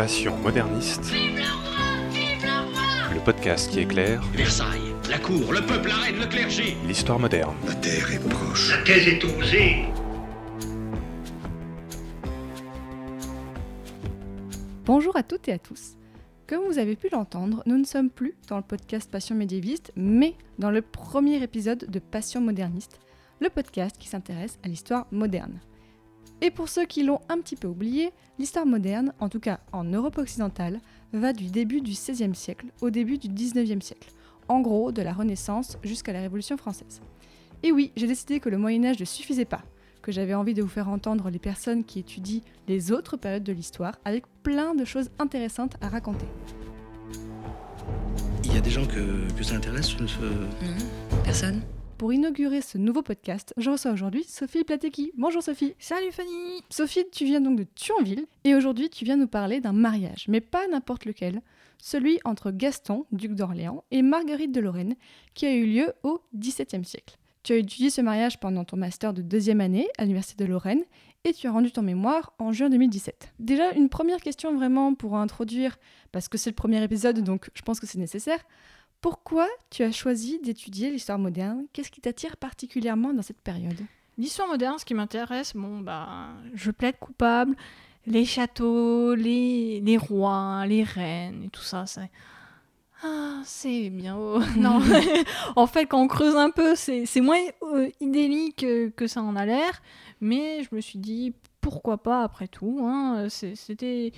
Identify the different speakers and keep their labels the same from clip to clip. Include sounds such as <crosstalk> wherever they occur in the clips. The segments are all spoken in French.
Speaker 1: Passion moderniste. Le podcast qui éclaire
Speaker 2: Versailles, la cour, le peuple, la reine, le clergé.
Speaker 1: l'histoire moderne.
Speaker 3: La terre est proche.
Speaker 2: La thèse est osée.
Speaker 4: Bonjour à toutes et à tous. Comme vous avez pu l'entendre, nous ne sommes plus dans le podcast Passion médiéviste, mais dans le premier épisode de Passion moderniste, le podcast qui s'intéresse à l'histoire moderne. Et pour ceux qui l'ont un petit peu oublié, l'histoire moderne, en tout cas en Europe occidentale, va du début du XVIe siècle au début du XIXe siècle, en gros de la Renaissance jusqu'à la Révolution française. Et oui, j'ai décidé que le Moyen Âge ne suffisait pas, que j'avais envie de vous faire entendre les personnes qui étudient les autres périodes de l'histoire avec plein de choses intéressantes à raconter.
Speaker 5: Il y a des gens que, que ça intéresse ce...
Speaker 6: Personne?
Speaker 4: Pour inaugurer ce nouveau podcast, je reçois aujourd'hui Sophie Platecki. Bonjour Sophie.
Speaker 6: Salut Fanny
Speaker 4: Sophie, tu viens donc de Thionville et aujourd'hui tu viens nous parler d'un mariage, mais pas n'importe lequel, celui entre Gaston, duc d'Orléans, et Marguerite de Lorraine, qui a eu lieu au XVIIe siècle. Tu as étudié ce mariage pendant ton master de deuxième année à l'Université de Lorraine et tu as rendu ton mémoire en juin 2017. Déjà, une première question vraiment pour introduire, parce que c'est le premier épisode donc je pense que c'est nécessaire. Pourquoi tu as choisi d'étudier l'histoire moderne? Qu'est-ce qui t'attire particulièrement dans cette période?
Speaker 6: L'histoire moderne, ce qui m'intéresse, bon, bah, je plaide coupable. Les châteaux, les, les rois, les reines et tout ça, c'est. Ah, c'est bien. oh. <laughs> non, en fait, quand on creuse un peu, c'est moins euh, idyllique que ça en a l'air. Mais je me suis dit, pourquoi pas après tout hein, C'était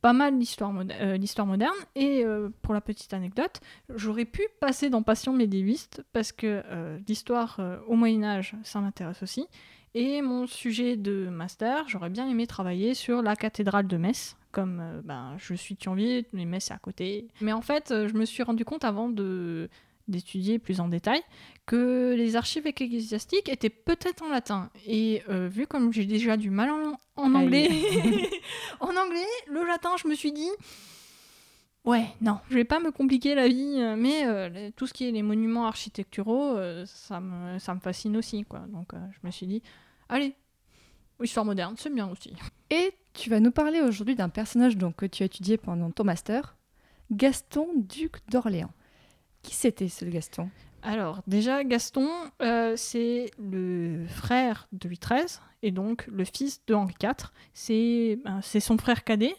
Speaker 6: pas mal l'histoire euh, moderne. Et euh, pour la petite anecdote, j'aurais pu passer dans Passion médiéviste parce que euh, l'histoire au Moyen-Âge, ça m'intéresse aussi. Et mon sujet de master, j'aurais bien aimé travailler sur la cathédrale de Metz. Comme ben, je suis Thionville, les Metz c'est à côté. Mais en fait, je me suis rendu compte avant de d'étudier plus en détail que les archives ecclésiastiques étaient peut-être en latin. Et euh, vu comme j'ai déjà du mal en, anglais, <laughs> <laughs> en anglais, le latin, je me suis dit, ouais, non, je vais pas me compliquer la vie, euh, mais euh, tout ce qui est les monuments architecturaux, euh, ça, me, ça me fascine aussi, quoi. Donc je me suis dit, allez, histoire moderne, c'est bien aussi.
Speaker 4: Et tu vas nous parler aujourd'hui d'un personnage donc, que tu as étudié pendant ton master, Gaston, duc d'Orléans. Qui c'était ce Gaston?
Speaker 6: Alors, déjà, Gaston, euh, c'est le frère de Louis XIII et donc le fils de Henri IV. C'est ben, c'est son frère cadet.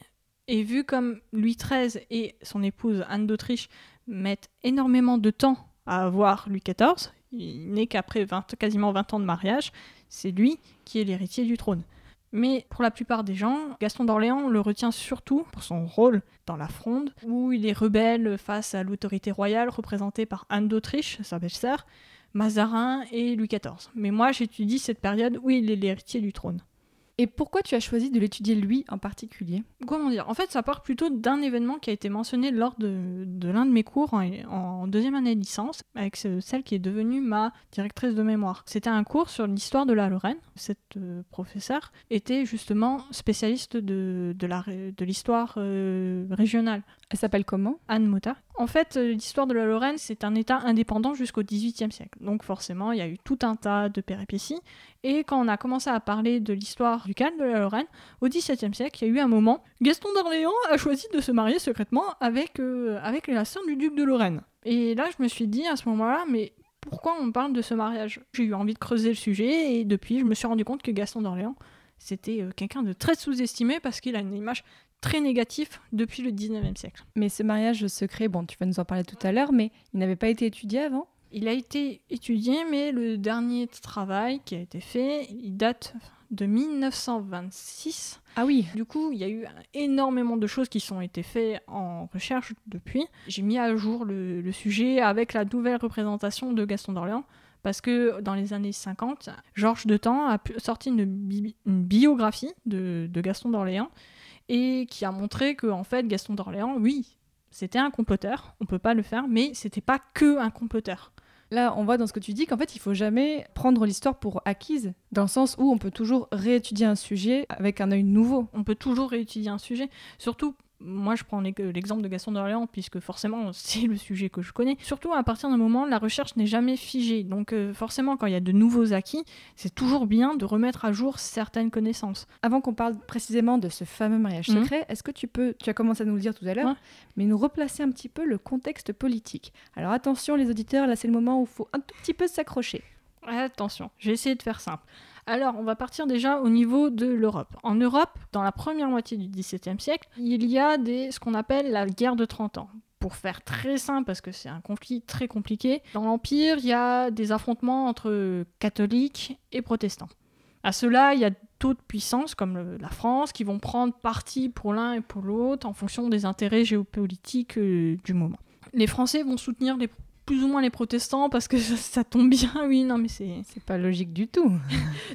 Speaker 6: Et vu comme Louis XIII et son épouse Anne d'Autriche mettent énormément de temps à avoir Louis XIV, il n'est qu'après 20 quasiment 20 ans de mariage, c'est lui qui est l'héritier du trône. Mais pour la plupart des gens, Gaston d'Orléans le retient surtout pour son rôle dans la Fronde, où il est rebelle face à l'autorité royale représentée par Anne d'Autriche, sa belle-sœur, Mazarin et Louis XIV. Mais moi, j'étudie cette période où il est l'héritier du trône.
Speaker 4: Et pourquoi tu as choisi de l'étudier lui en particulier?
Speaker 6: Comment dire? En fait, ça part plutôt d'un événement qui a été mentionné lors de, l'un de mes cours en, deuxième année de licence, avec ce- celle qui est devenue ma directrice de mémoire. C'était un cours sur l'histoire de la Lorraine. Cette euh, professeure était justement spécialiste de, de l'histoire euh, régionale.
Speaker 4: Elle s'appelle comment?
Speaker 6: Anne Mota. En fait, euh, l'histoire de la Lorraine, c'est un État indépendant jusqu'au XVIIIe siècle. Donc forcément, il y a eu tout un tas de péripéties. Et quand on a commencé à parler de l'histoire ducale de la Lorraine, au XVIIe siècle, il y a eu un moment, Gaston d'Orléans a choisi de se marier secrètement avec, euh, avec la sœur du duc de Lorraine. Et là, je me suis dit à ce moment-là, mais pourquoi on parle de ce mariage? J'ai eu envie de creuser le sujet et depuis, je me suis rendu compte que Gaston d'Orléans, c'était euh, quelqu'un de très sous-estimé parce qu'il a une image très négative depuis le 19e siècle.
Speaker 4: Mais ce mariage secret, bon, tu vas nous en parler tout à l'heure, mais il n'avait pas été étudié avant?
Speaker 6: Il a été étudié, mais le dernier travail qui a été fait, il date de 1926.
Speaker 4: Ah oui
Speaker 6: Du coup, il y a eu énormément de choses qui sont été faites en recherche depuis. J'ai mis à jour le, le sujet avec la nouvelle représentation de Gaston d'Orléans. Parce que dans les années 50, Georges de Temps a sorti une, bi- une biographie de, de Gaston d'Orléans et qui a montré que en fait Gaston d'Orléans, oui, c'était un comploteur, on peut pas le faire, mais c'était pas que un comploteur.
Speaker 4: Là, on voit dans ce que tu dis qu'en fait, il faut jamais prendre l'histoire pour acquise, dans le sens où on peut toujours réétudier un sujet avec un œil nouveau.
Speaker 6: On peut toujours réétudier un sujet, surtout Moi, je prends l'ex- l'exemple de Gaston d'Orléans, puisque forcément, <laughs> c'est le sujet que je connais. Surtout, à partir d'un moment, la recherche n'est jamais figée. Donc, euh, forcément, quand il y a de nouveaux acquis, c'est toujours bien de remettre à jour certaines connaissances.
Speaker 4: Avant qu'on parle précisément de ce fameux mariage
Speaker 6: Mhm.
Speaker 4: secret, est-ce que tu peux, tu as commencé à nous le dire tout à l'heure,
Speaker 6: Ouais.
Speaker 4: mais nous replacer un petit peu le contexte politique Alors attention les auditeurs, là c'est le moment où il faut un tout petit peu s'accrocher.
Speaker 6: Attention, je vais essayer de faire simple. Alors, on va partir déjà au niveau de l'Europe. En Europe, dans la première moitié du XVIIe siècle, il y a ce qu'on appelle la guerre de 30 ans. Pour faire très simple, parce que c'est un conflit très compliqué, dans l'Empire, il y a des affrontements entre catholiques et protestants. À cela, il y a d'autres puissances, comme la France, qui vont prendre parti pour l'un et pour l'autre en fonction des intérêts géopolitiques euh, du moment. Les Français vont soutenir les- plus ou moins les protestants parce que <laughs> ça, ça tombe bien, oui, non mais c'est...
Speaker 4: C'est pas logique du tout. <laughs>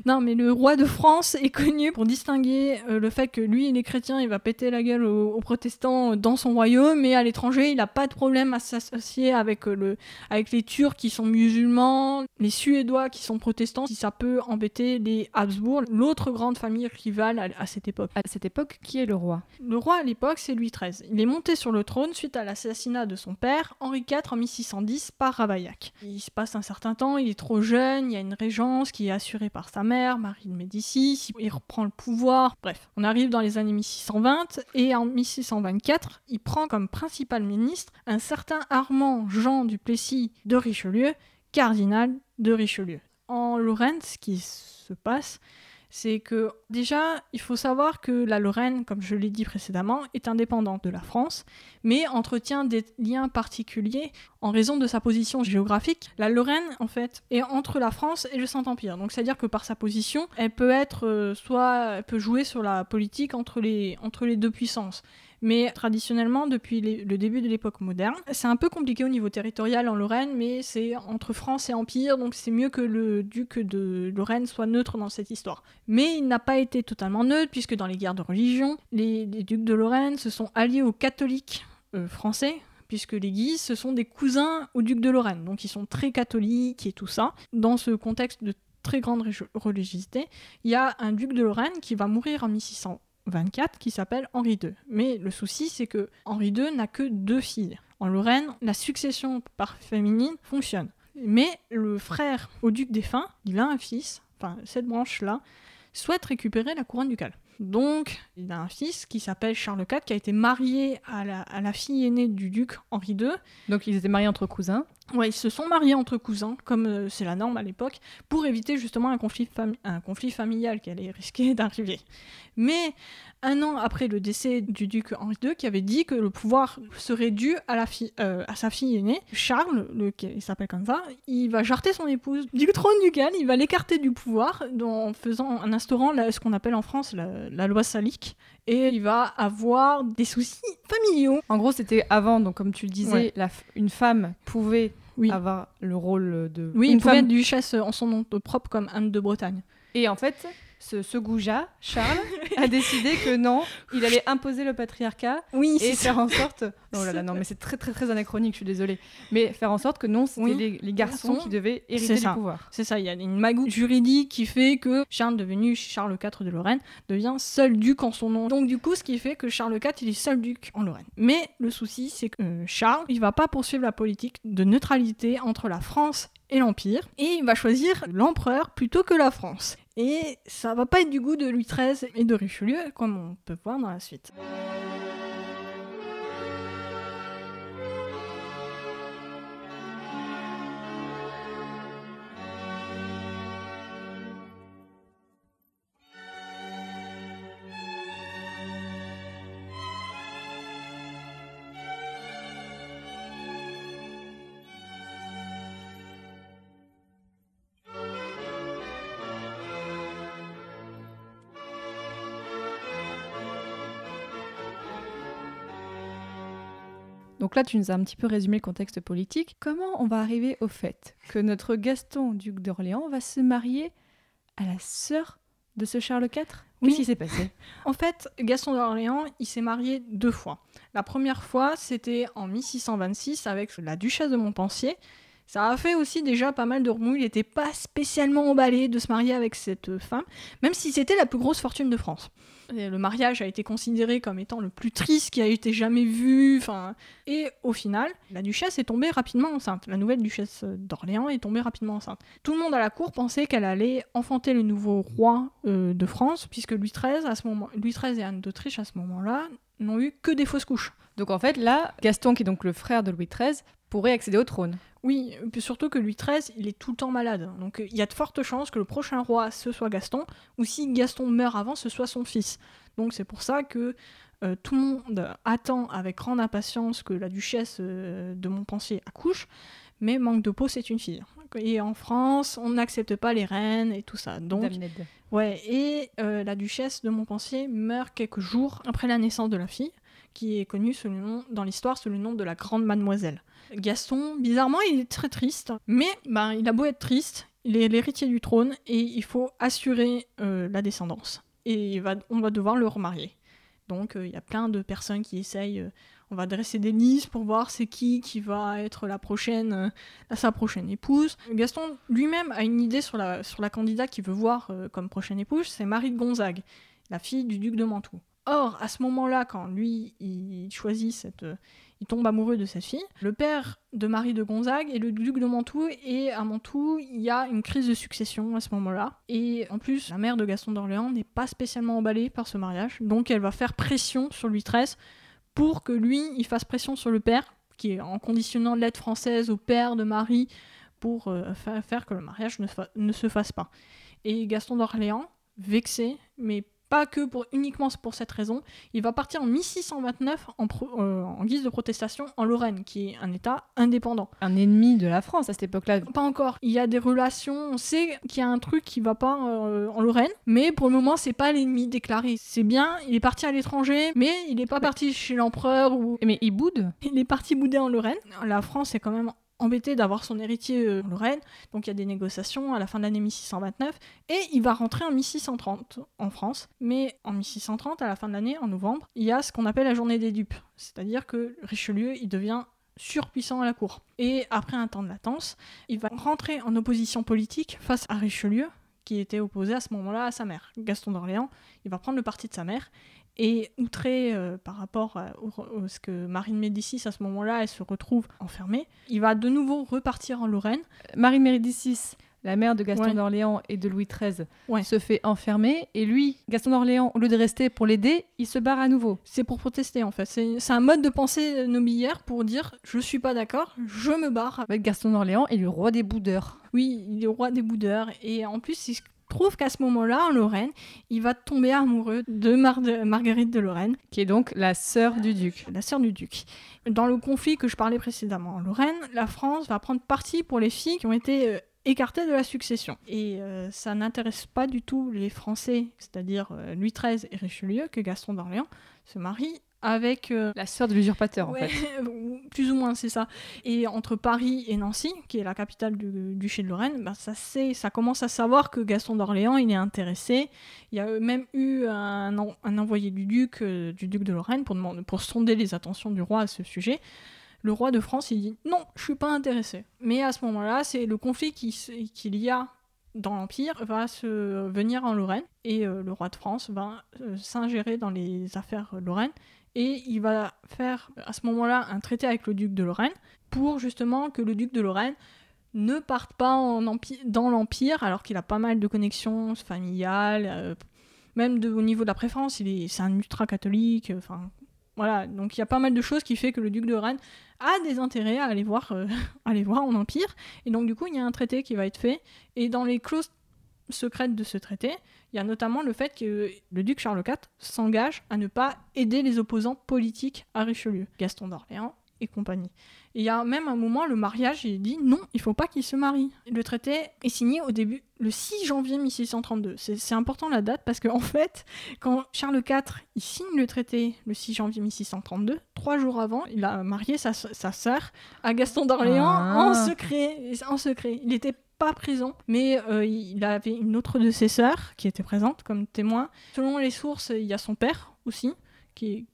Speaker 6: Non, mais le roi de France est connu pour distinguer euh, le fait que lui, il est chrétien, il va péter la gueule aux, aux protestants dans son royaume, mais à l'étranger, il n'a pas de problème à s'associer avec, euh, le, avec les Turcs qui sont musulmans, les Suédois qui sont protestants, si ça peut embêter les Habsbourg, l'autre grande famille rivale à, à cette époque.
Speaker 4: À cette époque, qui est le roi?
Speaker 6: Le roi à l'époque, c'est Louis XIII. Il est monté sur le trône suite à l'assassinat de son père, Henri IV, en 1610 par Ravaillac. Il se passe un certain temps, il est trop jeune, il y a une régence qui est assurée par sa mère, Marie de Médicis, il reprend le pouvoir. Bref, on arrive dans les années 1620 et en 1624, il prend comme principal ministre un certain Armand Jean du Plessis de Richelieu, cardinal de Richelieu. En Lorraine, ce qui se passe, c'est que déjà, il faut savoir que la Lorraine, comme je l'ai dit précédemment, est indépendante de la France, mais entretient des liens particuliers en raison de sa position géographique. La Lorraine, en fait, est entre la France et le Saint-Empire. Donc, c'est-à-dire que par sa position, elle peut être euh, soit elle peut jouer sur la politique entre les, entre les deux puissances. Mais traditionnellement, depuis le début de l'époque moderne, c'est un peu compliqué au niveau territorial en Lorraine, mais c'est entre France et Empire, donc c'est mieux que le duc de Lorraine soit neutre dans cette histoire. Mais il n'a pas été totalement neutre, puisque dans les guerres de religion, les, ducs de Lorraine se sont alliés aux catholiques euh, français, puisque les Guises, ce sont des cousins aux ducs de Lorraine, donc ils sont très catholiques et tout ça. Dans ce contexte de très grande religiosité, il y a un duc de Lorraine qui va mourir en 1624, qui s'appelle Henri II. Mais le souci, c'est que Henri II n'a que deux filles. En Lorraine, la succession par féminine fonctionne. Mais le frère au duc défunt, il a un fils, enfin cette branche-là, souhaite récupérer la couronne ducale. Donc, il a un fils qui s'appelle Charles IV, qui a été marié à la, à la fille aînée du duc Henri II.
Speaker 4: Donc ils étaient mariés entre cousins.
Speaker 6: Ouais, ils se sont mariés entre cousins, comme euh, c'est la norme à l'époque, pour éviter justement un conflit, fami- un conflit familial qui allait risquer <laughs> d'arriver. Mais un an après le décès du duc Henri II, qui avait dit que le pouvoir serait dû à, la euh, à sa fille aînée, Charles, le, qui il s'appelle comme ça, il va jarter son épouse du trône ducal, il va l'écarter du pouvoir en faisant, en instaurant la- ce qu'on appelle en France la, la loi salique, et il va avoir des soucis familiaux.
Speaker 4: En gros, c'était avant, donc comme tu le disais,
Speaker 6: Ouais.
Speaker 4: la f- une femme pouvait
Speaker 6: Oui.
Speaker 4: avoir le rôle de.
Speaker 6: Oui,
Speaker 4: une
Speaker 6: il pouvait
Speaker 4: femme.
Speaker 6: être duchesse en son nom propre comme Anne de Bretagne.
Speaker 4: Et en fait, ce, ce goujat, Charles, <laughs> a décidé que non, il allait imposer le patriarcat
Speaker 6: Oui,
Speaker 4: et faire en sorte. Oh là là, non, mais c'est très très très anachronique, je suis désolée. Mais faire en sorte que non, c'était
Speaker 6: Oui.
Speaker 4: les, les garçons qui devaient hériter du pouvoir.
Speaker 6: C'est ça, il y a une magouille juridique qui fait que Charles, devenu Charles IV de Lorraine, devient seul duc en son nom. Donc du coup, ce qui fait que Charles IV, il est seul duc en Lorraine. Mais le souci, c'est que euh, Charles, il va pas poursuivre la politique de neutralité entre la France et l'Empire, et il va choisir l'empereur plutôt que la France. Et ça va pas être du goût de Louis XIII et de Richelieu, comme on peut voir dans la suite.
Speaker 4: Donc là, tu nous as un petit peu résumé le contexte politique. Comment on va arriver au fait que notre Gaston, duc d'Orléans, va se marier à la sœur de ce Charles IV
Speaker 6: Oui.
Speaker 4: Qu'est-ce qui s'est passé? <laughs>
Speaker 6: En fait, Gaston d'Orléans, il s'est marié deux fois. La première fois, c'était en 1626 avec la duchesse de Montpensier, Ça a fait aussi déjà pas mal de remous. Il n'était pas spécialement emballé de se marier avec cette femme, même si c'était la plus grosse fortune de France. Et le mariage a été considéré comme étant le plus triste qui a été jamais vu. Et au final, la duchesse est tombée rapidement enceinte. La nouvelle duchesse d'Orléans est tombée rapidement enceinte. Tout le monde à la cour pensait qu'elle allait enfanter le nouveau roi euh, de France, puisque Louis XIII, à ce moment, Louis XIII et Anne d'Autriche à ce moment-là n'ont eu que des fausses couches.
Speaker 4: Donc en fait, là, Gaston, qui est donc le frère de Louis XIII, pourrait accéder au trône.
Speaker 6: Oui, surtout que Louis XIII, il est tout le temps malade. Donc il y a de fortes chances que le prochain roi, ce soit Gaston, ou si Gaston meurt avant, ce soit son fils. Donc c'est pour ça que euh, tout le monde attend avec grande impatience que la duchesse euh, de Montpensier accouche, mais manque de peau, c'est une fille. Et en France, on n'accepte pas les reines et tout ça. Donc, ouais, et euh, la duchesse de Montpensier meurt quelques jours après la naissance de la fille, qui est connue sous le nom, dans l'histoire sous le nom de la Grande Mademoiselle. Gaston, bizarrement, il est très triste, mais ben, il a beau être triste, il est l'héritier du trône et il faut assurer euh, la descendance. Et on va devoir le remarier. Donc euh, il y a plein de personnes qui essayent. euh, on va dresser des listes pour voir c'est qui qui va être la prochaine, sa prochaine épouse. Gaston lui-même a une idée sur la, sur la candidate qu'il veut voir comme prochaine épouse, c'est Marie de Gonzague, la fille du duc de Mantoue. Or, à ce moment-là, quand lui, il choisit cette... euh, il tombe amoureux de cette fille. Le père de Marie de Gonzague est le duc de Mantoue et à Mantoue, il y a une crise de succession à ce moment-là. Et en plus, la mère de Gaston d'Orléans n'est pas spécialement emballée par ce mariage, donc elle va faire pression sur Louis XIII pour que lui, il fasse pression sur le père, qui est en conditionnant l'aide française au père de Marie pour euh, fa- faire que le mariage ne, ne se fasse pas. Et Gaston d'Orléans, vexé, mais pas que pour uniquement pour cette raison, il va partir en 1629 en, pro- euh, en guise de protestation en Lorraine, qui est un État indépendant.
Speaker 4: Un ennemi de la France à cette époque-là.
Speaker 6: Pas encore. Il y a des relations. On sait qu'il y a un truc qui va pas euh, en Lorraine, mais pour le moment, c'est pas l'ennemi déclaré. C'est bien. Il est parti à l'étranger, mais il n'est pas parti chez l'empereur ou
Speaker 4: Mais il boude?
Speaker 6: Il est parti bouder en Lorraine. La France est quand même embêtée d'avoir son héritier euh, Lorraine, donc il y a des négociations à la fin de l'année 1629, et il va rentrer en 1630 en France. Mais en 1630, à la fin de l'année, en novembre, il y a ce qu'on appelle la journée des dupes, c'est-à-dire que Richelieu, il devient surpuissant à la cour. Et après un temps de latence, il va rentrer en opposition politique face à Richelieu, qui était opposé à ce moment-là à sa mère. Gaston d'Orléans, il va prendre le parti de sa mère, et outré euh, par rapport à au- ce que Marie de Médicis, à ce moment-là, elle se retrouve enfermée, il va de nouveau repartir en Lorraine.
Speaker 4: Marie Médicis, la mère de Gaston
Speaker 6: Ouais.
Speaker 4: d'Orléans et de Louis XIII,
Speaker 6: Ouais.
Speaker 4: se fait enfermer. Et lui, Gaston d'Orléans, au lieu de rester pour l'aider, il se barre à nouveau.
Speaker 6: C'est pour protester, en fait. C'est un mode de pensée nobiliaire pour dire « je suis pas d'accord, je me barre
Speaker 4: Avec Gaston d'Orléans et le roi des boudeurs.
Speaker 6: Oui, il est roi des boudeurs. Et en plus, il trouve qu'à ce moment-là, en Lorraine, il va tomber amoureux de, Mar- de Marguerite de Lorraine,
Speaker 4: qui est donc la sœur du duc.
Speaker 6: la sœur du duc. Dans le conflit que je parlais précédemment en Lorraine, la France va prendre parti pour les filles qui ont été euh, écartées de la succession. Et euh, ça n'intéresse pas du tout les Français, c'est-à-dire euh, Louis XIII et Richelieu, que Gaston d'Orléans se marie avec euh,
Speaker 4: La sœur de l'usurpateur, en
Speaker 6: Ouais,
Speaker 4: fait. <laughs>
Speaker 6: plus ou moins, c'est ça. Et entre Paris et Nancy, qui est la capitale du duché de Lorraine, bah, ça, ça commence à savoir que Gaston d'Orléans, il est intéressé. Il y a même eu un, en- un envoyé du duc, euh, du duc de Lorraine, pour, demander, pour sonder les attentions du roi à ce sujet. Le roi de France, il dit non, je suis pas intéressé. Mais à ce moment-là, c'est le conflit qu'il y a dans l'Empire va se venir en Lorraine et euh, le roi de France va euh, s'ingérer dans les affaires euh, lorraines et il va faire à ce moment-là un traité avec le duc de Lorraine pour justement que le duc de Lorraine ne parte pas dans l'Empire alors qu'il a pas mal de connexions familiales, euh, même au niveau de la préférence, il est, c'est un ultra-catholique, euh, enfin voilà, donc il y a pas mal de choses qui fait que le duc de Lorraine a des intérêts à aller voir, euh, <laughs> aller voir en Empire, et donc du coup il y a un traité qui va être fait, et dans les clauses secrètes de ce traité, il y a notamment le fait que le duc Charles IV s'engage à ne pas aider les opposants politiques à Richelieu, Gaston d'Orléans et compagnie. Et il y a même un moment, le mariage, il dit non, il faut pas qu'il se marie. Le traité est signé au début, le 6 janvier 1632. C'est c'est important la date parce qu'en en fait, quand Charles IV il signe le traité le 6 janvier 1632, trois jours avant, il a marié sa, sa sœur à Gaston d'Orléans
Speaker 4: Ah.
Speaker 6: en secret. En secret. Il était pas présent, mais euh, il avait une autre de ses sœurs qui était présente comme témoin. Selon les sources, il y a son père aussi qui,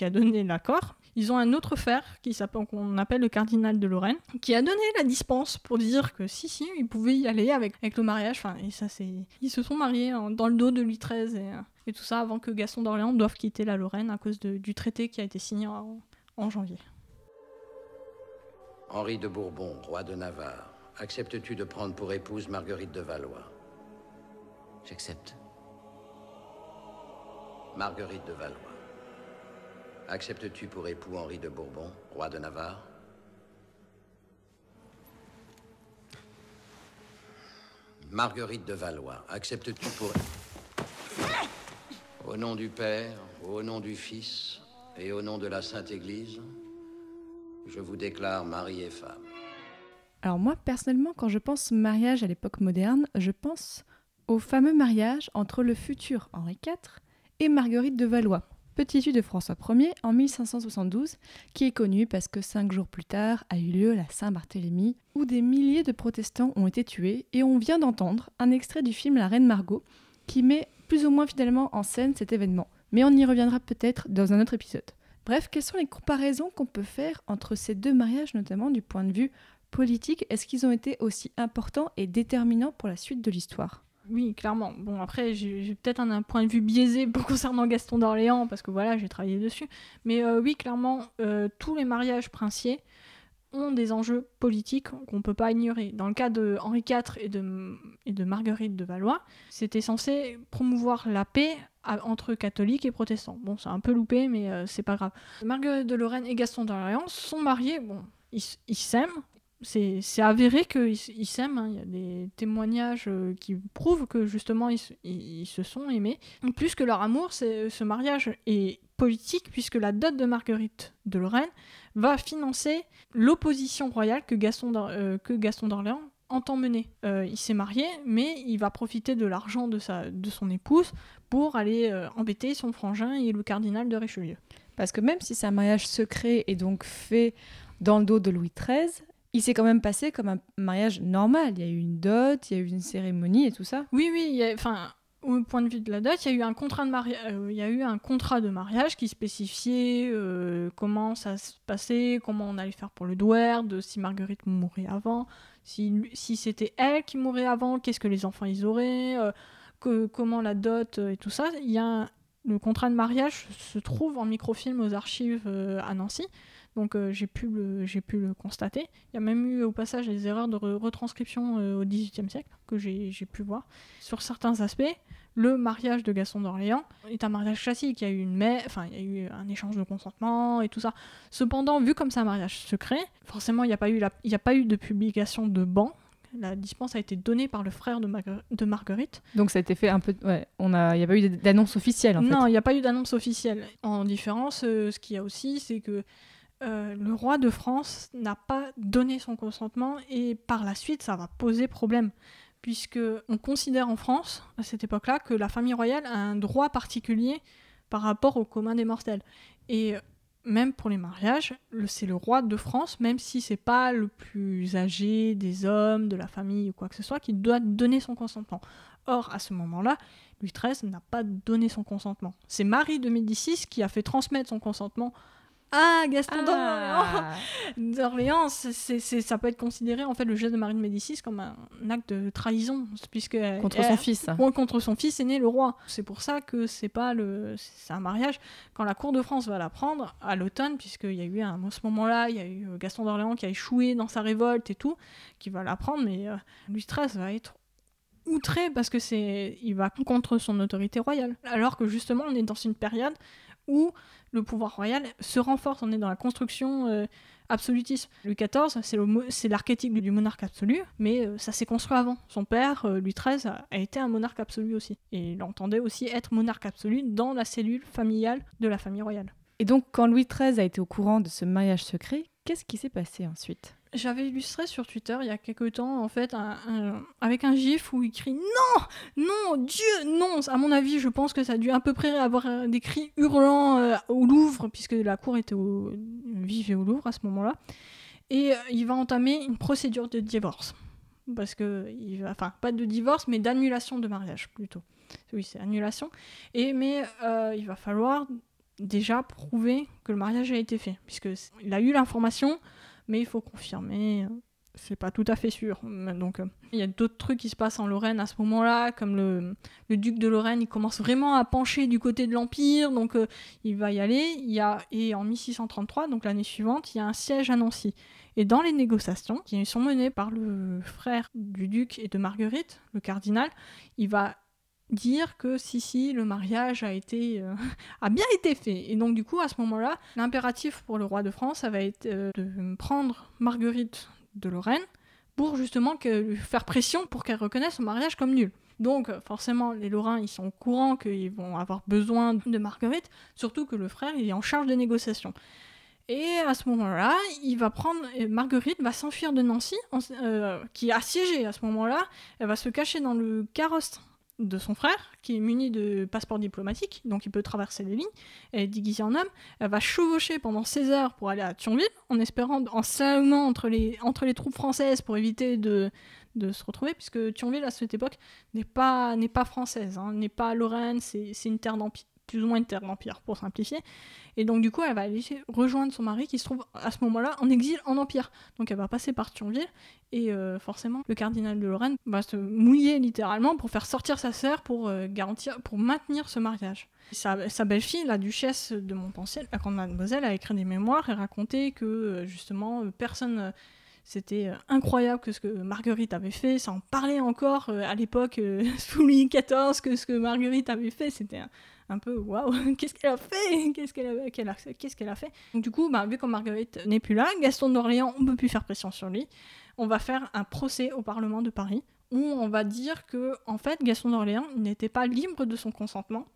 Speaker 6: a donné l'accord. Ils ont un autre frère qui s'appelle qu'on appelle le cardinal de Lorraine, qui a donné la dispense pour dire que si si, ils pouvaient y aller avec, le mariage. Enfin, et ça c'est, ils se sont mariés hein, dans le dos de Louis XIII et, euh, et tout ça avant que Gaston d'Orléans doive quitter la Lorraine à cause du traité qui a été signé en janvier.
Speaker 3: Henri de Bourbon, roi de Navarre, acceptes-tu de prendre pour épouse Marguerite de Valois?
Speaker 7: J'accepte.
Speaker 3: Marguerite de Valois. Acceptes-tu pour époux Henri de Bourbon, roi de Navarre? Marguerite de Valois, acceptes-tu pour... Au nom du Père, au nom du Fils et au nom de la Sainte Église, je vous déclare mari et femme.
Speaker 4: Alors moi, personnellement, quand je pense mariage à l'époque moderne, je pense au fameux mariage entre le futur Henri IV et Marguerite de Valois, petite-fille de François Ier en 1572, qui est connue parce que cinq jours plus tard a eu lieu la Saint-Barthélemy, où des milliers de protestants ont été tués, et on vient d'entendre un extrait du film La Reine Margot, qui met plus ou moins fidèlement en scène cet événement. Mais on y reviendra peut-être dans un autre épisode. Bref, quelles sont les comparaisons qu'on peut faire entre ces deux mariages, notamment du point de vue politique Est-ce qu'ils ont été aussi importants et déterminants pour la suite de l'histoire?
Speaker 6: Oui, clairement. Bon, après, j'ai peut-être un, point de vue biaisé <laughs> concernant Gaston d'Orléans, parce que voilà, j'ai travaillé dessus. Mais euh, oui, clairement, euh, tous les mariages princiers ont des enjeux politiques qu'on ne peut pas ignorer. Dans le cas de Henri IV et de, et de Marguerite de Valois, c'était censé promouvoir la paix entre catholiques et protestants. Bon, c'est un peu loupé, mais euh, c'est pas grave. Marguerite de Lorraine et Gaston d'Orléans sont mariés, bon, ils s'aiment, c'est avéré qu'ils s'aiment. hein. Il y a des témoignages euh, qui prouvent que justement ils, se- sont aimés. Plus que leur amour, c'est- ce mariage est politique puisque la dot de Marguerite de Lorraine va financer l'opposition royale que Gaston euh, d'Orléans entend mener. Euh, il s'est marié, mais il va profiter de l'argent de, de son épouse pour aller euh, embêter son frangin et le cardinal de Richelieu.
Speaker 4: Parce que même si c'est un mariage secret et donc fait dans le dos de Louis XIII, il s'est quand même passé comme un mariage normal. Il y a eu une dot, il y a eu une cérémonie et tout ça.
Speaker 6: Oui, oui, enfin, au point de vue de la dot, il y a eu un contrat de mariage, il y a eu un contrat de mariage qui spécifiait euh, comment ça se passait, comment on allait faire pour le douaire, de si Marguerite mourait avant, si, si c'était elle qui mourait avant, qu'est-ce que les enfants ils auraient, euh, que, comment la dot euh, et tout ça. Il y a le contrat de mariage se trouve en microfilm aux archives euh, à Nancy. Donc euh, j'ai pu, le- pu le constater. Il y a même eu au passage des erreurs de re- retranscription euh, au XVIIIe siècle que j'ai pu voir. Sur certains aspects, le mariage de Gaston d'Orléans est un mariage classique. Il y a eu une enfin il y a eu un échange de consentement et tout ça. Cependant, vu comme c'est un mariage secret, forcément il n'y a pas eu la- il n'y a pas eu de publication de ban. La dispense a été donnée par le frère de, Margue- de Marguerite.
Speaker 4: Donc ça a été fait un peu. Ouais, on a, il n'y a pas eu d'annonce officielle en
Speaker 6: non,
Speaker 4: fait.
Speaker 6: il n'y a pas eu d'annonce officielle. En différence, euh, ce qu'il y a aussi, c'est que euh, le roi de France n'a pas donné son consentement et par la suite, ça va poser problème. Puisque on considère en France, à cette époque-là, que la famille royale a un droit particulier par rapport au commun des mortels. Et euh, même pour les mariages, c'est le roi de France, même si c'est pas le plus âgé des hommes, de la famille ou quoi que ce soit, qui doit donner son consentement. Or, à ce moment-là, Louis XIII n'a pas donné son consentement. C'est Marie de Médicis qui a fait transmettre son consentement à Gaston d'Orléans.
Speaker 4: Ah.
Speaker 6: D'Orléans, <laughs> c'est- c'est- c'est- ça peut être considéré en fait le geste de Marie de Médicis comme un, acte de trahison, puisque
Speaker 4: Contre
Speaker 6: elle-
Speaker 4: son fils.
Speaker 6: Ouais, contre son fils aîné, le roi. C'est pour ça que c'est pas le, c'est un mariage. Quand la cour de France va l'apprendre à l'automne, puisqu'il y a eu un, à ce moment-là, il y a eu euh, Gaston d'Orléans qui a échoué dans sa révolte et tout, qui va l'apprendre, mais euh, Louis XIII va être outré parce que c'est, il va contre son autorité royale. Alors que justement, on est dans une période où le pouvoir royal se renforce. On est dans la construction euh, absolutiste. Louis XIV, c'est l'archétype du monarque absolu, mais euh, ça s'est construit avant. Son père, euh, Louis XIII, a, a été un monarque absolu aussi. Et il entendait aussi être monarque absolu dans la cellule familiale de la famille royale.
Speaker 4: Et donc, quand Louis XIII a été au courant de ce mariage secret, qu'est-ce qui s'est passé ensuite?
Speaker 6: J'avais illustré sur Twitter il y a quelque temps, en fait, avec un gif où il crie Non Non Dieu Non À mon avis, je pense que ça a dû à peu près avoir euh, des cris hurlants euh, au Louvre, puisque la cour était au, vivait au Louvre à ce moment-là. Et euh, il va entamer une procédure de divorce. Parce que, il va, enfin, pas de divorce, mais d'annulation de mariage plutôt. Oui, c'est annulation. Et, mais il va falloir déjà prouver que le mariage a été fait, puisqu'il a eu l'information, mais il faut confirmer. C'est pas tout à fait sûr. Donc, euh, il y a d'autres trucs qui se passent en Lorraine à ce moment-là, comme le, le, duc de Lorraine, il commence vraiment à pencher du côté de l'Empire, donc euh, il va y aller. Y a, et en 1633, donc l'année suivante, il y a un siège à Nancy. Et dans les négociations, qui sont menées par le frère du duc et de Marguerite, le cardinal, il va dire que si si le mariage a été euh, <laughs> a bien été fait et donc du coup à ce moment-là l'impératif pour le roi de France ça va être euh, de prendre Marguerite de Lorraine pour justement que, faire pression pour qu'elle reconnaisse son mariage comme nul. Donc forcément les Lorrains ils sont au courant qu'ils vont avoir besoin de Marguerite, surtout que le frère il est en charge des négociations. Et à ce moment-là, il va prendre Marguerite va s'enfuir de Nancy, euh, qui est assiégée à ce moment-là. Elle va se cacher dans le carrosse de son frère, qui est muni de passeport diplomatique, donc il peut traverser les lignes. Elle est déguisée en homme. Elle va chevaucher pendant 16 heures pour aller à Thionville, en espérant, en s'allumant entre les, entre les troupes françaises pour éviter de, de se retrouver, puisque Thionville, à cette époque, n'est pas, n'est pas française, hein, n'est pas Lorraine, c'est, une terre plus ou moins une terre d'empire pour simplifier. Et donc du coup, elle va aller rejoindre son mari qui se trouve à ce moment-là en exil en empire. Donc elle va passer par Thionville et euh, forcément le cardinal de Lorraine va se mouiller littéralement pour faire sortir sa sœur pour euh, garantir, pour maintenir ce mariage. Sa, belle-fille, la duchesse de Montpensier, la grande mademoiselle, a écrit des mémoires et raconté que euh, justement personne c'était incroyable que ce que Marguerite avait fait, ça en parlait encore à l'époque <laughs> sous Louis XIV, que ce que Marguerite avait fait, c'était un peu waouh, <laughs> qu'est-ce qu'elle a fait Qu'est-ce qu'elle a, a fait Donc, Du coup, bah, vu que Marguerite n'est plus là, Gaston d'Orléans, on ne peut plus faire pression sur lui. On va faire un procès au Parlement de Paris où on va dire que en fait Gaston d'Orléans n'était pas libre de son consentement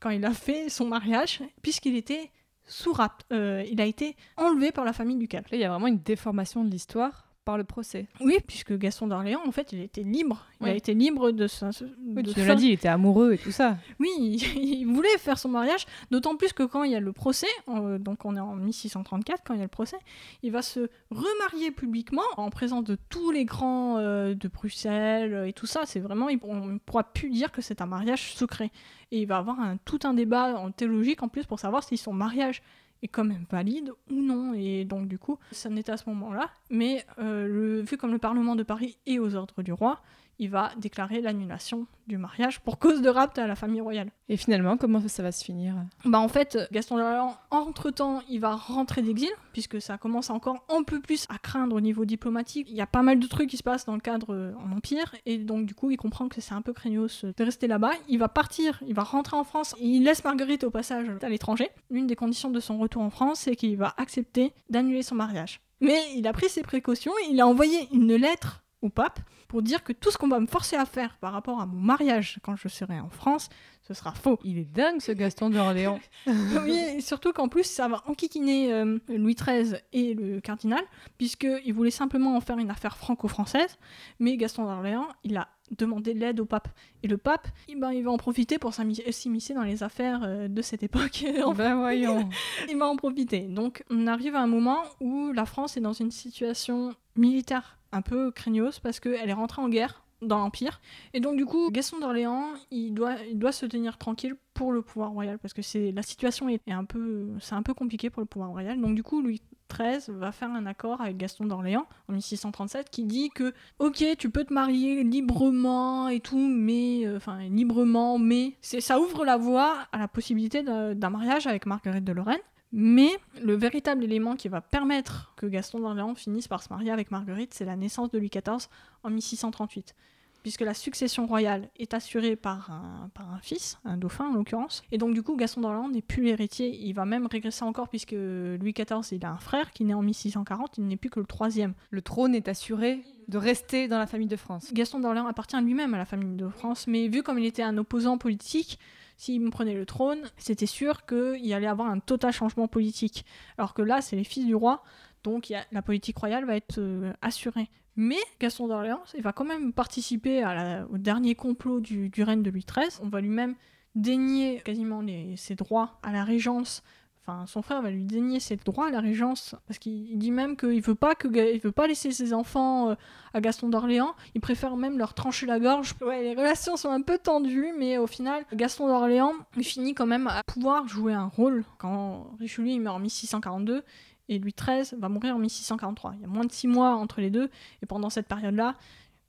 Speaker 6: quand il a fait son mariage, puisqu'il était sous rap. Euh, il a été enlevé par la famille ducale.
Speaker 4: Là, il y a vraiment une déformation de l'histoire par le procès.
Speaker 6: Oui, puisque Gaston d'Orléans, en fait, il était libre. Il a été libre de ça.
Speaker 4: Oui, tu l'as dit, il était amoureux et tout ça.
Speaker 6: Oui, <laughs> il, voulait faire son mariage, d'autant plus que quand il y a le procès, donc on est en 1634, quand il y a le procès, il va se remarier publiquement en présence de tous les grands euh, de Bruxelles et tout ça. C'est vraiment, on ne pourra plus dire que c'est un mariage secret. Et il va avoir un, tout un débat en théologique en plus pour savoir si son mariage est quand même valide ou non. Et donc du coup, ça n'est à ce moment-là. Mais euh, le, vu comme le Parlement de Paris est aux ordres du roi, il va déclarer l'annulation du mariage pour cause de rapt à la famille royale.
Speaker 4: Et finalement, comment ça va se finir?
Speaker 6: Bah en fait, Gaston d'Orléans, entre-temps, il va rentrer d'exil, puisque ça commence encore un peu plus à craindre au niveau diplomatique. Il y a pas mal de trucs qui se passent dans le cadre euh, en Empire, et donc du coup, il comprend que c'est un peu craignos de rester là-bas. Il va partir, il va rentrer en France, et il laisse Marguerite au passage à l'étranger. L'une des conditions de son retour en France, c'est qu'il va accepter d'annuler son mariage. Mais il a pris ses précautions, il a envoyé une lettre au pape pour dire que tout ce qu'on va me forcer à faire par rapport à mon mariage quand je serai en France, ce sera faux.
Speaker 4: Il est dingue ce Gaston d'Orléans. <laughs>
Speaker 6: oui, surtout qu'en plus ça va enquiquiner euh, Louis XIII et le cardinal, puisqu'il voulait simplement en faire une affaire franco-française, mais Gaston d'Orléans, il a demandé l'aide au pape. Et le pape, eh ben, il va en profiter pour s'immiscer dans les affaires euh, de cette époque. <laughs>
Speaker 4: ben voyons. <laughs>
Speaker 6: il va en profiter. Donc on arrive à un moment où la France est dans une situation militaire un peu craignos parce qu'elle est rentrée en guerre dans l'Empire. Et donc du coup, Gaston d'Orléans, il doit, il doit se tenir tranquille pour le pouvoir royal parce que c'est la situation est, un peu, c'est un peu compliqué pour le pouvoir royal. Donc du coup, Louis XIII va faire un accord avec Gaston d'Orléans en 1637 qui dit que ok, tu peux te marier librement et tout, mais euh, enfin librement, mais ça ouvre la voie à la possibilité d'un mariage avec Marguerite de Lorraine. Mais le véritable élément qui va permettre que Gaston d'Orléans finisse par se marier avec Marguerite, c'est la naissance de Louis XIV en 1638. Puisque la succession royale est assurée par un, par un fils, un dauphin en l'occurrence. Et donc du coup, Gaston d'Orléans n'est plus l'héritier. Il va même régresser encore puisque Louis XIV, il a un frère qui naît en 1640, il n'est plus que le troisième.
Speaker 4: Le trône est assuré de rester dans la famille de France.
Speaker 6: Gaston d'Orléans appartient lui-même à la famille de France, mais vu comme il était un opposant politique, s'il me prenait le trône, c'était sûr qu'il y allait avoir un total changement politique. Alors que là, c'est les fils du roi, donc la politique royale va être euh, assurée. Mais Gaston d'Orléans, il va quand même participer au dernier complot du, règne de Louis XIII. On va lui-même dénier quasiment ses droits à la régence Enfin, son frère va lui dénier ses droits à la régence parce qu'il il dit même qu'il veut pas veut pas laisser ses enfants euh, à Gaston d'Orléans. Il préfère même leur trancher la gorge. Les relations sont un peu tendues, mais au final, Gaston d'Orléans finit quand même à pouvoir jouer un rôle quand Richelieu meurt en 1642 et Louis XIII va mourir en 1643. Il y a moins de six mois entre les deux et pendant cette période-là.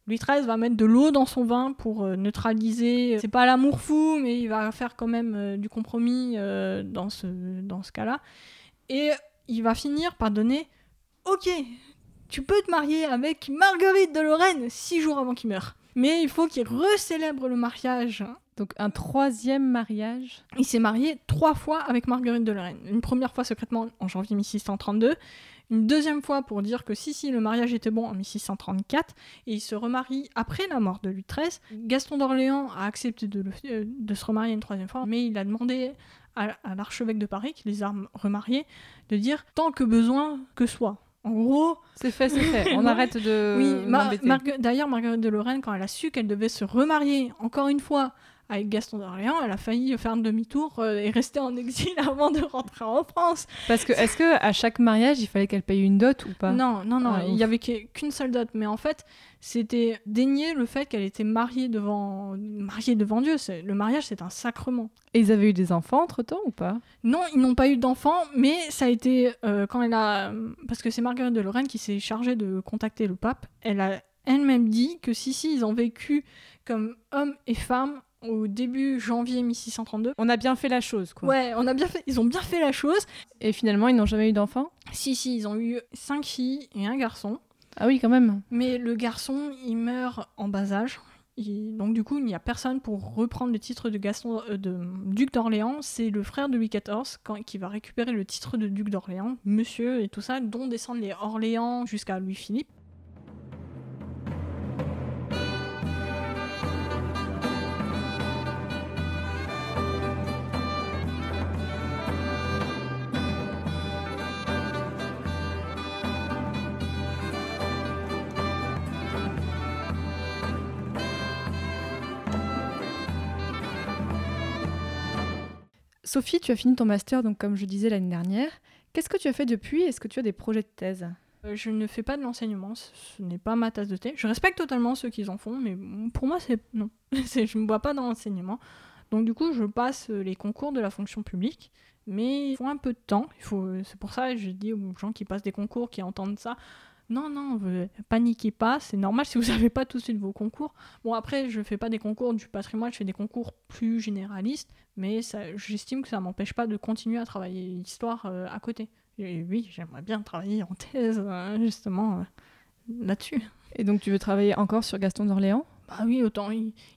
Speaker 6: Louis XIII va mettre de l'eau dans son vin pour euh, neutraliser. C'est pas l'amour fou, mais il va faire quand même euh, du compromis euh, dans ce, dans ce cas-là. Et il va finir par donner Ok, tu peux te marier avec Marguerite de Lorraine six jours avant qu'il meure. Mais il faut qu'il recélèbre le mariage.
Speaker 4: Donc un troisième mariage.
Speaker 6: Il s'est marié trois fois avec Marguerite de Lorraine. Une première fois secrètement en janvier 1632, une deuxième fois pour dire que si, si, le mariage était bon en 1634, et il se remarie après la mort de Louis XIII. Gaston d'Orléans a accepté de, le- euh, de se remarier une troisième fois, mais il a demandé à, à l'archevêque de Paris, qui les a remariés, de dire tant que besoin que soit. En gros,
Speaker 4: C'est fait, c'est fait. On <laughs> arrête de.
Speaker 6: oui, d'ailleurs, Marguerite de Lorraine, quand elle a su qu'elle devait se remarier encore une fois avec Gaston d'Orléans, elle a failli faire un demi-tour euh, et rester en exil <laughs> avant de rentrer en France.
Speaker 4: Parce que est-ce que à chaque mariage, il fallait qu'elle paye une dot ou pas?
Speaker 6: Non, non, non,
Speaker 4: Ah,
Speaker 6: il
Speaker 4: ouf.
Speaker 6: y avait qu'u- qu'une seule dot, mais en fait, c'était dénier le fait qu'elle était mariée devant, mariée devant Dieu. Le mariage, c'est un sacrement.
Speaker 4: Et ils avaient eu des enfants entre temps ou pas?
Speaker 6: Non, ils n'ont pas eu d'enfants, mais ça a été euh, quand elle a, parce que c'est Marguerite de Lorraine qui s'est chargée de contacter le pape. Elle a elle-même dit que si si ils ont vécu comme hommes et femmes au début janvier 1632.
Speaker 4: On a bien fait la chose, quoi.
Speaker 6: Ouais, on a bien fait, ils ont bien fait la chose.
Speaker 4: Et finalement, ils n'ont jamais eu d'enfants?
Speaker 6: Si si, ils ont eu cinq filles et un garçon.
Speaker 4: Ah oui, quand même.
Speaker 6: Mais le garçon, il meurt en bas âge. Il- donc du coup, il n'y a personne pour reprendre le titre de Gaston euh, de duc d'Orléans. C'est le frère de Louis XIV quand- qui va récupérer le titre de duc d'Orléans, monsieur et tout ça, dont descendent les Orléans jusqu'à Louis-Philippe.
Speaker 4: Sophie, tu as fini ton master, donc comme je disais l'année dernière. Qu'est-ce que tu as fait depuis? Est-ce que tu as des projets de thèse?
Speaker 6: Euh, Je ne fais pas de l'enseignement, ce n'est pas ma tasse de thé. Je respecte totalement ceux qui en font, mais pour moi, c'est non. <laughs> Je ne me vois pas dans l'enseignement. Donc du coup, je passe euh, les concours de la fonction publique, mais il faut un peu de temps. Faut, c'est pour ça que je dis aux gens qui passent des concours, qui entendent ça, non, non, vous- paniquez pas, c'est normal si vous <laughs> n'avez pas tout de suite vos concours. Bon, après, je fais pas des concours du patrimoine, je fais des concours plus généralistes, mais j'estime que ça m'empêche pas de continuer à travailler l'histoire euh, à côté. Oui, j'aimerais bien travailler en thèse, euh, justement, euh, là-dessus.
Speaker 4: Et donc, tu veux travailler encore sur Gaston d'Orléans?
Speaker 6: Bah oui, autant.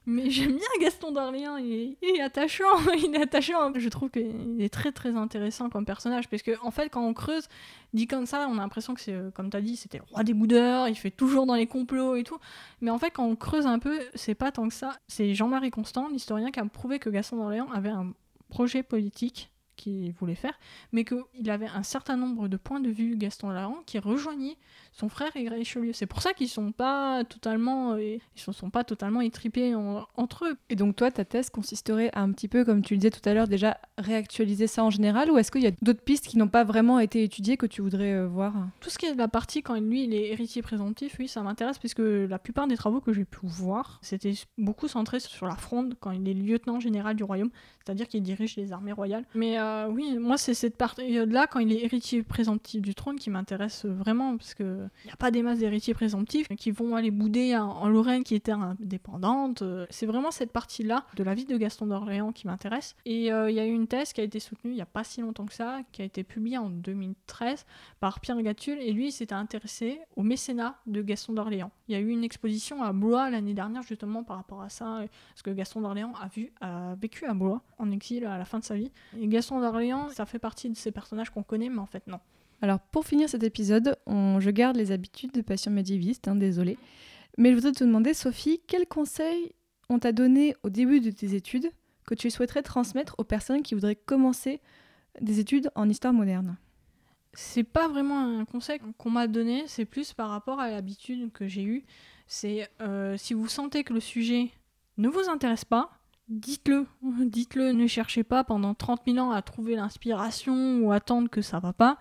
Speaker 6: Mais j'aime bien <laughs> Gaston d'Orléans, il est, attachant. <laughs> Il est attachant. Je trouve qu'il est très très intéressant comme personnage. Parce que, en fait, quand on creuse, dit comme ça, on a l'impression que c'est, euh, comme tu as dit, c'était le roi des boudeurs, il fait toujours dans les complots et tout. Mais en fait, quand on creuse un peu, c'est pas tant que ça. C'est Jean-Marie Constant, l'historien, qui a prouvé que Gaston d'Orléans avait un projet politique qu'il voulait faire, mais qu'il avait un certain nombre de points de vue Gaston d'Orléans qui rejoignaient son frère et Richelieu. C'est pour ça qu'ils sont pas totalement, euh, ils se sont pas totalement étripés en- entre eux.
Speaker 4: Et donc, toi, ta thèse consisterait à un petit peu, comme tu le disais tout à l'heure, déjà réactualiser ça en général Ou est-ce qu'il y a d'autres pistes qui n'ont pas vraiment été étudiées que tu voudrais euh, voir?
Speaker 6: Tout ce qui est de la partie quand lui il est héritier présomptif, oui, ça m'intéresse puisque la plupart des travaux que j'ai pu voir, c'était beaucoup centré sur la fronde quand il est lieutenant général du royaume, c'est-à-dire qu'il dirige les armées royales. Mais euh, oui, moi c'est cette période-là quand il est héritier présomptif du trône qui m'intéresse vraiment parce que il n'y a pas des masses d'héritiers présomptifs qui vont aller bouder en, Lorraine qui était indépendante. Euh, C'est vraiment cette partie-là de la vie de Gaston d'Orléans qui m'intéresse. Et euh, il y a eu une thèse qui a été soutenue il n'y a pas si longtemps que ça, qui a été publiée en 2013 par Pierre Gatulle et lui il s'était intéressé au mécénat de Gaston d'Orléans. Il y a eu une exposition à Blois l'année dernière justement par rapport à ça, euh, parce que Gaston d'Orléans a, vécu à Blois en exil à la fin de sa vie. d'Orléans, ça fait partie de ces personnages qu'on connaît, mais en fait non.
Speaker 4: Alors, pour finir cet épisode, on- je garde les habitudes de patient médiéviste, hein, désolé. Mais je voudrais te demander, Sophie, quels conseils on t'a donné au début de tes études que tu souhaiterais transmettre aux personnes qui voudraient commencer des études en histoire moderne?
Speaker 6: C'est pas vraiment un conseil qu'on m'a donné, c'est plus par rapport à l'habitude que j'ai eue. C'est euh, si vous sentez que le sujet ne vous intéresse pas, dites-le. <laughs> Dites-le, ne cherchez pas pendant 30 000 ans à trouver l'inspiration ou attendre que ça va pas.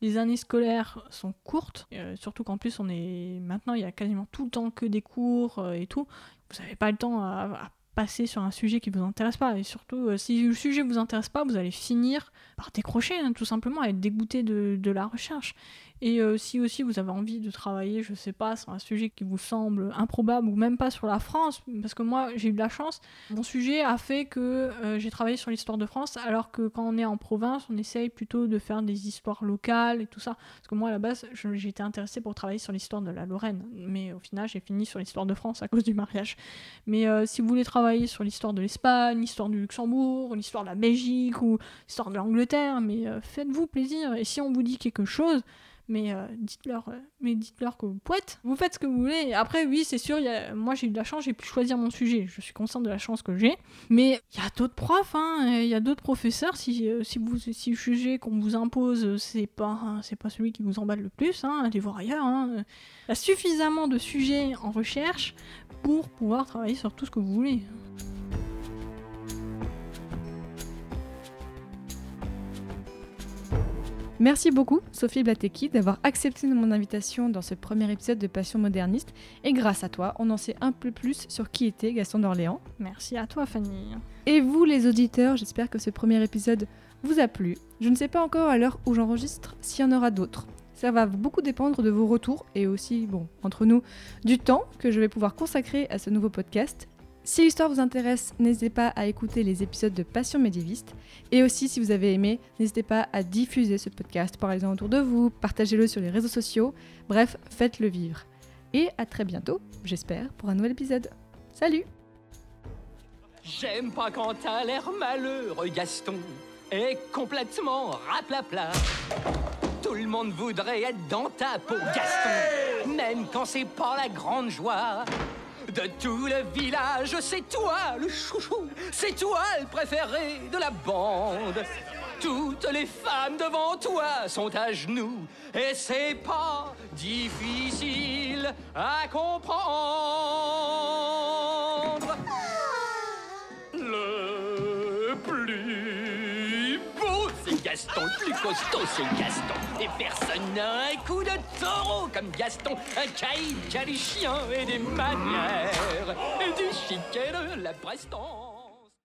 Speaker 6: Les années scolaires sont courtes, euh, surtout qu'en plus on est maintenant il y a quasiment tout le temps que des cours euh, et tout. Vous n'avez pas le temps à, passer sur un sujet qui vous intéresse pas et surtout euh, si le sujet vous intéresse pas, vous allez finir par décrocher hein, tout simplement, à être dégoûté de la recherche. Et euh, si aussi vous avez envie de travailler, je sais pas, sur un sujet qui vous semble improbable ou même pas sur la France, parce que moi j'ai eu de la chance, mon sujet a fait que euh, j'ai travaillé sur l'histoire de France, alors que quand on est en province, on essaye plutôt de faire des histoires locales et tout ça. Parce que moi à la base, été intéressée pour travailler sur l'histoire de la Lorraine, mais au final j'ai fini sur l'histoire de France à cause du mariage. Mais euh, si vous voulez travailler sur l'histoire de l'Espagne, l'histoire du Luxembourg, l'histoire de la Belgique ou l'histoire de l'Angleterre, mais faites-vous plaisir. Et si on vous dit quelque chose, mais euh, dites-leur euh, mais dites-leur que vous pouvez vous faites ce que vous voulez. Après oui c'est sûr moi j'ai eu de la chance j'ai pu choisir mon sujet. Je suis consciente de la chance que j'ai. Mais il y a d'autres profs hein, il y a d'autres professeurs. Si, euh, si vous si sujet qu'on vous impose c'est pas hein, pas celui qui vous emballe le plus hein, allez voir ailleurs il y a suffisamment de sujets en recherche pour pouvoir travailler sur tout ce que vous voulez
Speaker 4: Merci beaucoup, Sophie Blateki, d'avoir accepté mon invitation dans ce premier épisode de Passion moderniste. Et grâce à toi, on en sait un peu plus sur qui était Gaston d'Orléans.
Speaker 6: merci à toi Fanny
Speaker 4: Et vous, les auditeurs, j'espère que ce premier épisode vous a plu. Je ne sais pas encore à l'heure où j'enregistre s'il y en aura d'autres. Ça va beaucoup dépendre de vos retours et aussi, bon, entre nous, du temps que je vais pouvoir consacrer à ce nouveau podcast. Si l'histoire vous intéresse, n'hésitez pas à écouter les épisodes de Passion médiéviste. Et aussi, si vous avez aimé, n'hésitez pas à diffuser ce podcast, parlez-en autour de vous, partagez-le sur les réseaux sociaux. Bref, faites-le vivre. Et à très bientôt, j'espère, pour un nouvel épisode. Salut
Speaker 8: J'aime pas quand t'as l'air malheureux, Gaston. Et complètement raplapla. Tout le monde voudrait être dans ta peau, Gaston. Même quand c'est pas la grande joie. De tout le village, c'est toi le chouchou. C'est toi le préféré de la bande. Toutes les femmes devant toi sont à genoux. Et c'est pas difficile à comprendre. Le Le plus costaud, c'est Gaston. Et personne n'a un coup de taureau comme Gaston. Un caïd qui a et des manières. Et du chic et de la prestance.